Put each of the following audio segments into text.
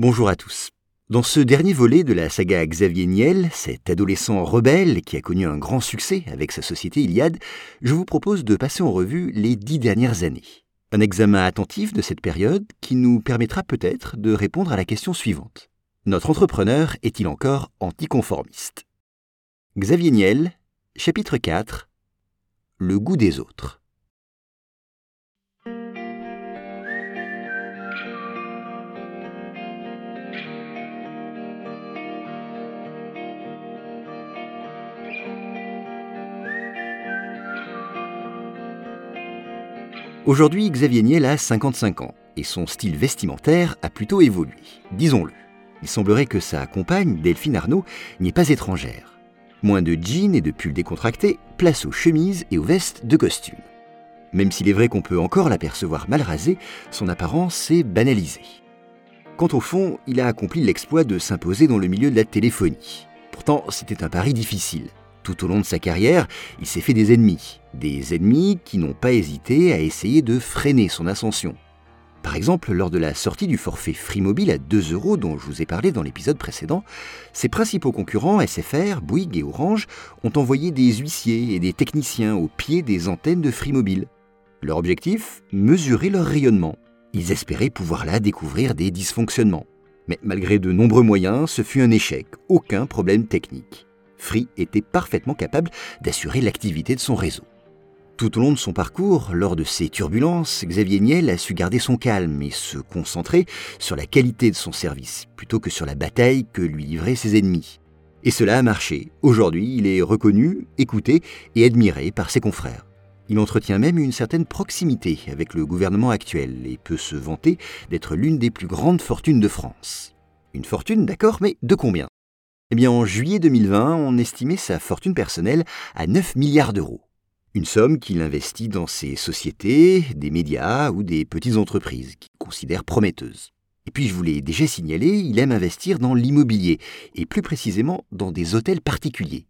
Bonjour à tous. Dans ce dernier volet de la saga Xavier Niel, cet adolescent rebelle qui a connu un grand succès avec sa société Iliade, je vous propose de passer en revue les dix dernières années. Un examen attentif de cette période qui nous permettra peut-être de répondre à la question suivante. Notre entrepreneur est-il encore anticonformiste? Xavier Niel, chapitre 4 Le goût des autres. Aujourd'hui, Xavier Niel a 55 ans et son style vestimentaire a plutôt évolué, disons-le. Il semblerait que sa compagne, Delphine Arnaud, n'y est pas étrangère. Moins de jeans et de pulls décontractés, place aux chemises et aux vestes de costume. Même s'il est vrai qu'on peut encore l'apercevoir mal rasé, son apparence s'est banalisée. Quant au fond, il a accompli l'exploit de s'imposer dans le milieu de la téléphonie. Pourtant, c'était un pari difficile. Tout au long de sa carrière, il s'est fait des ennemis. Des ennemis qui n'ont pas hésité à essayer de freiner son ascension. Par exemple, lors de la sortie du forfait Free Mobile à 2 euros dont je vous ai parlé dans l'épisode précédent, ses principaux concurrents SFR, Bouygues et Orange ont envoyé des huissiers et des techniciens au pied des antennes de Free Mobile. Leur objectif Mesurer leur rayonnement. Ils espéraient pouvoir là découvrir des dysfonctionnements. Mais malgré de nombreux moyens, ce fut un échec, aucun problème technique. Free était parfaitement capable d'assurer l'activité de son réseau. Tout au long de son parcours, lors de ces turbulences, Xavier Niel a su garder son calme et se concentrer sur la qualité de son service, plutôt que sur la bataille que lui livraient ses ennemis. Et cela a marché. Aujourd'hui, il est reconnu, écouté et admiré par ses confrères. Il entretient même une certaine proximité avec le gouvernement actuel et peut se vanter d'être l'une des plus grandes fortunes de France. Une fortune, d'accord, mais de combien? Eh bien, en juillet 2020, on estimait sa fortune personnelle à 9 milliards d'euros. Une somme qu'il investit dans ses sociétés, des médias ou des petites entreprises qu'il considère prometteuses. Et puis, je vous l'ai déjà signalé, il aime investir dans l'immobilier, et plus précisément dans des hôtels particuliers.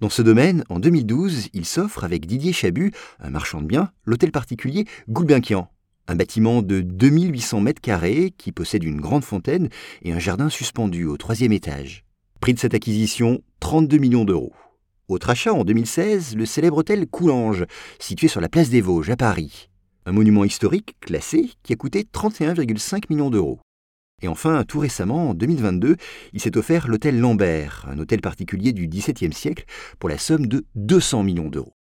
Dans ce domaine, en 2012, il s'offre avec Didier Chabu, un marchand de biens, l'hôtel particulier Goulbenkian, un bâtiment de 2800 mètres carrés qui possède une grande fontaine et un jardin suspendu au troisième étage. Prix de cette acquisition, 32 millions d'euros. Autre achat en 2016, le célèbre hôtel Coulanges, situé sur la place des Vosges à Paris. Un monument historique classé qui a coûté 31,5 millions d'euros. Et enfin, tout récemment, en 2022, il s'est offert l'hôtel Lambert, un hôtel particulier du XVIIe siècle, pour la somme de 200 millions d'euros.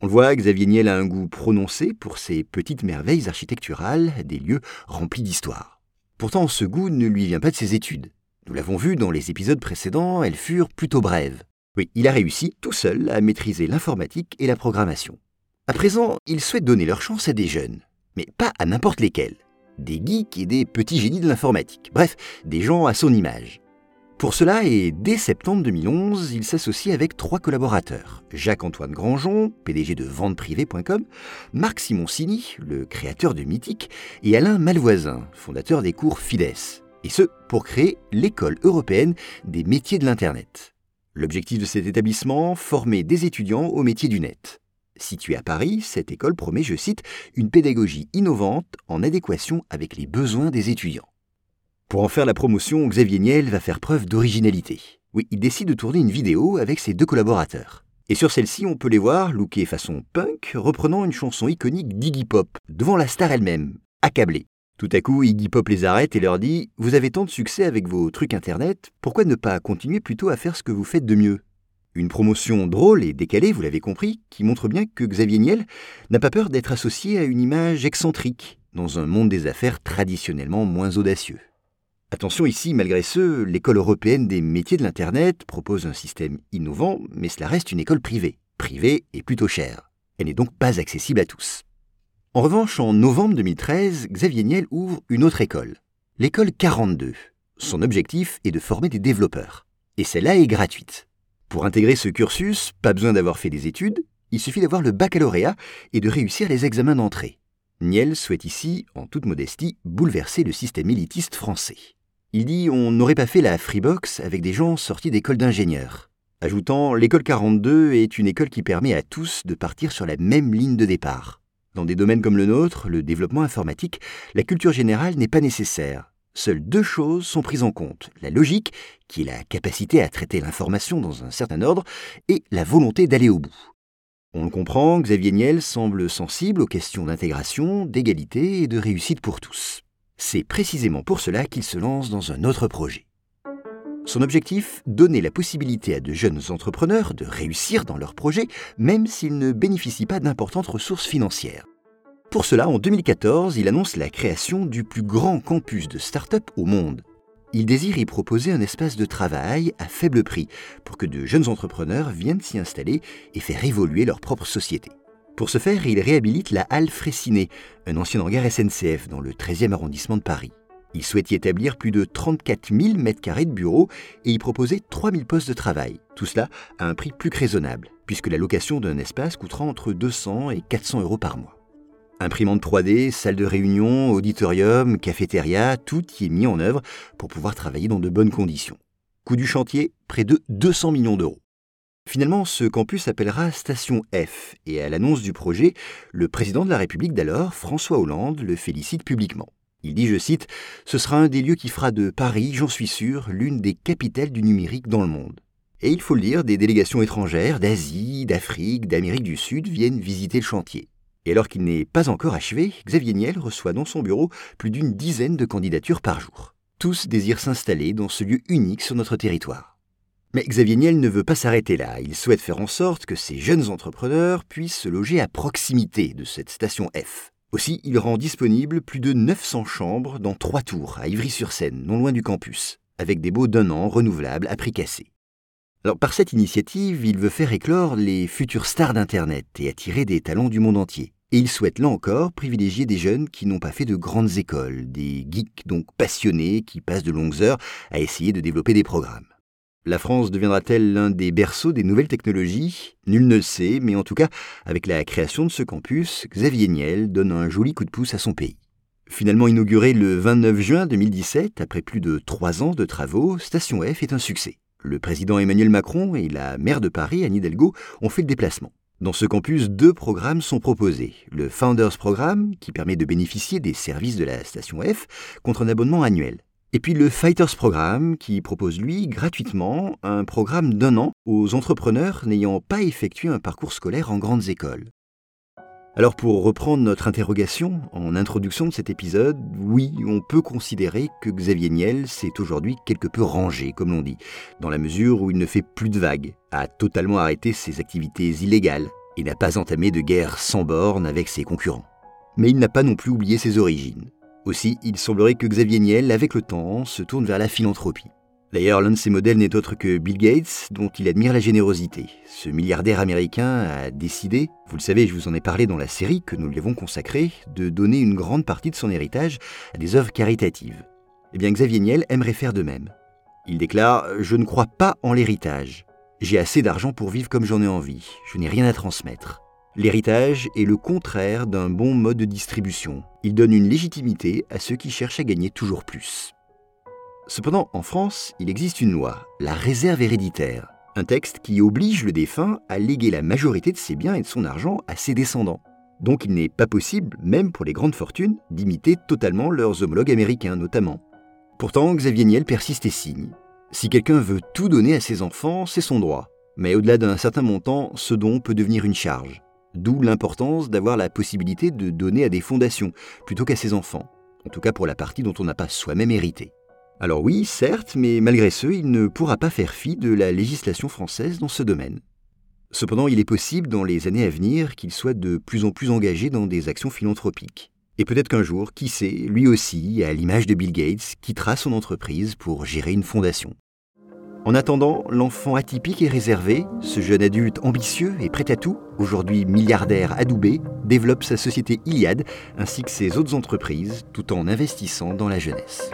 On le voit, Xavier Niel a un goût prononcé pour ces petites merveilles architecturales, des lieux remplis d'histoire. Pourtant, ce goût ne lui vient pas de ses études. Nous l'avons vu dans les épisodes précédents, elles furent plutôt brèves. Oui, il a réussi tout seul à maîtriser l'informatique et la programmation. À présent, il souhaite donner leur chance à des jeunes, mais pas à n'importe lesquels. Des geeks et des petits génies de l'informatique, bref, des gens à son image. Pour cela, et dès septembre 2011, il s'associe avec trois collaborateurs. Jacques-Antoine Grangeon, PDG de venteprivée.com, Marc Simoncini, le créateur de Mythique, et Alain Malvoisin, fondateur des cours Fides et ce, pour créer l'école européenne des métiers de l'Internet. L'objectif de cet établissement, former des étudiants au métier du net. Située à Paris, cette école promet, je cite, une pédagogie innovante en adéquation avec les besoins des étudiants. Pour en faire la promotion, Xavier Niel va faire preuve d'originalité. Oui, il décide de tourner une vidéo avec ses deux collaborateurs. Et sur celle-ci, on peut les voir lookés façon punk, reprenant une chanson iconique d'Iggy Pop, devant la star elle-même, accablée. Tout à coup, Iggy Pop les arrête et leur dit Vous avez tant de succès avec vos trucs internet, pourquoi ne pas continuer plutôt à faire ce que vous faites de mieux? Une promotion drôle et décalée, vous l'avez compris, qui montre bien que Xavier Niel n'a pas peur d'être associé à une image excentrique, dans un monde des affaires traditionnellement moins audacieux. Attention ici, malgré ce, l'école européenne des métiers de l'Internet propose un système innovant, mais cela reste une école privée. Privée et plutôt chère. Elle n'est donc pas accessible à tous. En revanche, en novembre 2013, Xavier Niel ouvre une autre école, l'école 42. Son objectif est de former des développeurs. Et celle-là est gratuite. Pour intégrer ce cursus, pas besoin d'avoir fait des études, il suffit d'avoir le baccalauréat et de réussir les examens d'entrée. Niel souhaite ici, en toute modestie, bouleverser le système élitiste français. Il dit on n'aurait pas fait la Freebox avec des gens sortis d'école d'ingénieurs. Ajoutant, l'école 42 est une école qui permet à tous de partir sur la même ligne de départ. Dans des domaines comme le nôtre, le développement informatique, la culture générale n'est pas nécessaire. Seules deux choses sont prises en compte, la logique, qui est la capacité à traiter l'information dans un certain ordre, et la volonté d'aller au bout. On le comprend, Xavier Niel semble sensible aux questions d'intégration, d'égalité et de réussite pour tous. C'est précisément pour cela qu'il se lance dans un autre projet. Son objectif, donner la possibilité à de jeunes entrepreneurs de réussir dans leur projet, même s'ils ne bénéficient pas d'importantes ressources financières. Pour cela, en 2014, il annonce la création du plus grand campus de start-up au monde. Il désire y proposer un espace de travail à faible prix pour que de jeunes entrepreneurs viennent s'y installer et faire évoluer leur propre société. Pour ce faire, il réhabilite la halle Fraissinet, un ancien hangar SNCF dans le 13e arrondissement de Paris. Il souhaite y établir plus de 34 000 m2 de bureaux et y proposer 3 000 postes de travail. Tout cela à un prix plus que raisonnable, puisque la location d'un espace coûtera entre 200 et 400 euros par mois. Imprimante 3D, salle de réunion, auditorium, cafétéria, tout y est mis en œuvre pour pouvoir travailler dans de bonnes conditions. Coût du chantier, près de 200 millions d'euros. Finalement, ce campus s'appellera Station F, et à l'annonce du projet, le président de la République d'alors, François Hollande, le félicite publiquement. Il dit, je cite, Ce sera un des lieux qui fera de Paris, j'en suis sûr, l'une des capitales du numérique dans le monde. Et il faut le dire, des délégations étrangères d'Asie, d'Afrique, d'Amérique du Sud viennent visiter le chantier. Et alors qu'il n'est pas encore achevé, Xavier Niel reçoit dans son bureau plus d'une dizaine de candidatures par jour. Tous désirent s'installer dans ce lieu unique sur notre territoire. Mais Xavier Niel ne veut pas s'arrêter là. Il souhaite faire en sorte que ces jeunes entrepreneurs puissent se loger à proximité de cette station F. Aussi, il rend disponible plus de 900 chambres dans trois tours à Ivry-sur-Seine, non loin du campus, avec des baux d'un an renouvelables à prix cassé. Par cette initiative, il veut faire éclore les futures stars d'Internet et attirer des talents du monde entier. Et il souhaite là encore privilégier des jeunes qui n'ont pas fait de grandes écoles, des geeks donc passionnés qui passent de longues heures à essayer de développer des programmes. La France deviendra-t-elle l'un des berceaux des nouvelles technologies? Nul ne sait, mais en tout cas, avec la création de ce campus, Xavier Niel donne un joli coup de pouce à son pays. Finalement inauguré le 29 juin 2017, après plus de trois ans de travaux, Station F est un succès. Le président Emmanuel Macron et la maire de Paris, Anne Hidalgo, ont fait le déplacement. Dans ce campus, deux programmes sont proposés. Le Founders Programme, qui permet de bénéficier des services de la station F contre un abonnement annuel. Et puis le Fighters Programme, qui propose lui gratuitement un programme d'un an aux entrepreneurs n'ayant pas effectué un parcours scolaire en grandes écoles. Alors pour reprendre notre interrogation en introduction de cet épisode, oui, on peut considérer que Xavier Niel s'est aujourd'hui quelque peu rangé, comme l'on dit, dans la mesure où il ne fait plus de vagues, a totalement arrêté ses activités illégales et n'a pas entamé de guerre sans borne avec ses concurrents. Mais il n'a pas non plus oublié ses origines. Aussi, il semblerait que Xavier Niel, avec le temps, se tourne vers la philanthropie. D'ailleurs, l'un de ses modèles n'est autre que Bill Gates, dont il admire la générosité. Ce milliardaire américain a décidé, vous le savez, je vous en ai parlé dans la série que nous lui avons consacrée, de donner une grande partie de son héritage à des œuvres caritatives. Eh bien, Xavier Niel aimerait faire de même. Il déclare Je ne crois pas en l'héritage. J'ai assez d'argent pour vivre comme j'en ai envie. Je n'ai rien à transmettre. L'héritage est le contraire d'un bon mode de distribution. Il donne une légitimité à ceux qui cherchent à gagner toujours plus. Cependant, en France, il existe une loi, la réserve héréditaire, un texte qui oblige le défunt à léguer la majorité de ses biens et de son argent à ses descendants. Donc il n'est pas possible, même pour les grandes fortunes, d'imiter totalement leurs homologues américains notamment. Pourtant, Xavier Niel persiste et signe. Si quelqu'un veut tout donner à ses enfants, c'est son droit. Mais au-delà d'un certain montant, ce don peut devenir une charge. D'où l'importance d'avoir la possibilité de donner à des fondations, plutôt qu'à ses enfants. En tout cas pour la partie dont on n'a pas soi-même hérité. Alors oui, certes, mais malgré ce, il ne pourra pas faire fi de la législation française dans ce domaine. Cependant, il est possible dans les années à venir qu'il soit de plus en plus engagé dans des actions philanthropiques. Et peut-être qu'un jour, qui sait, lui aussi, à l'image de Bill Gates, quittera son entreprise pour gérer une fondation. En attendant, l'enfant atypique et réservé, ce jeune adulte ambitieux et prêt à tout, aujourd'hui milliardaire adoubé, développe sa société Iliad ainsi que ses autres entreprises tout en investissant dans la jeunesse.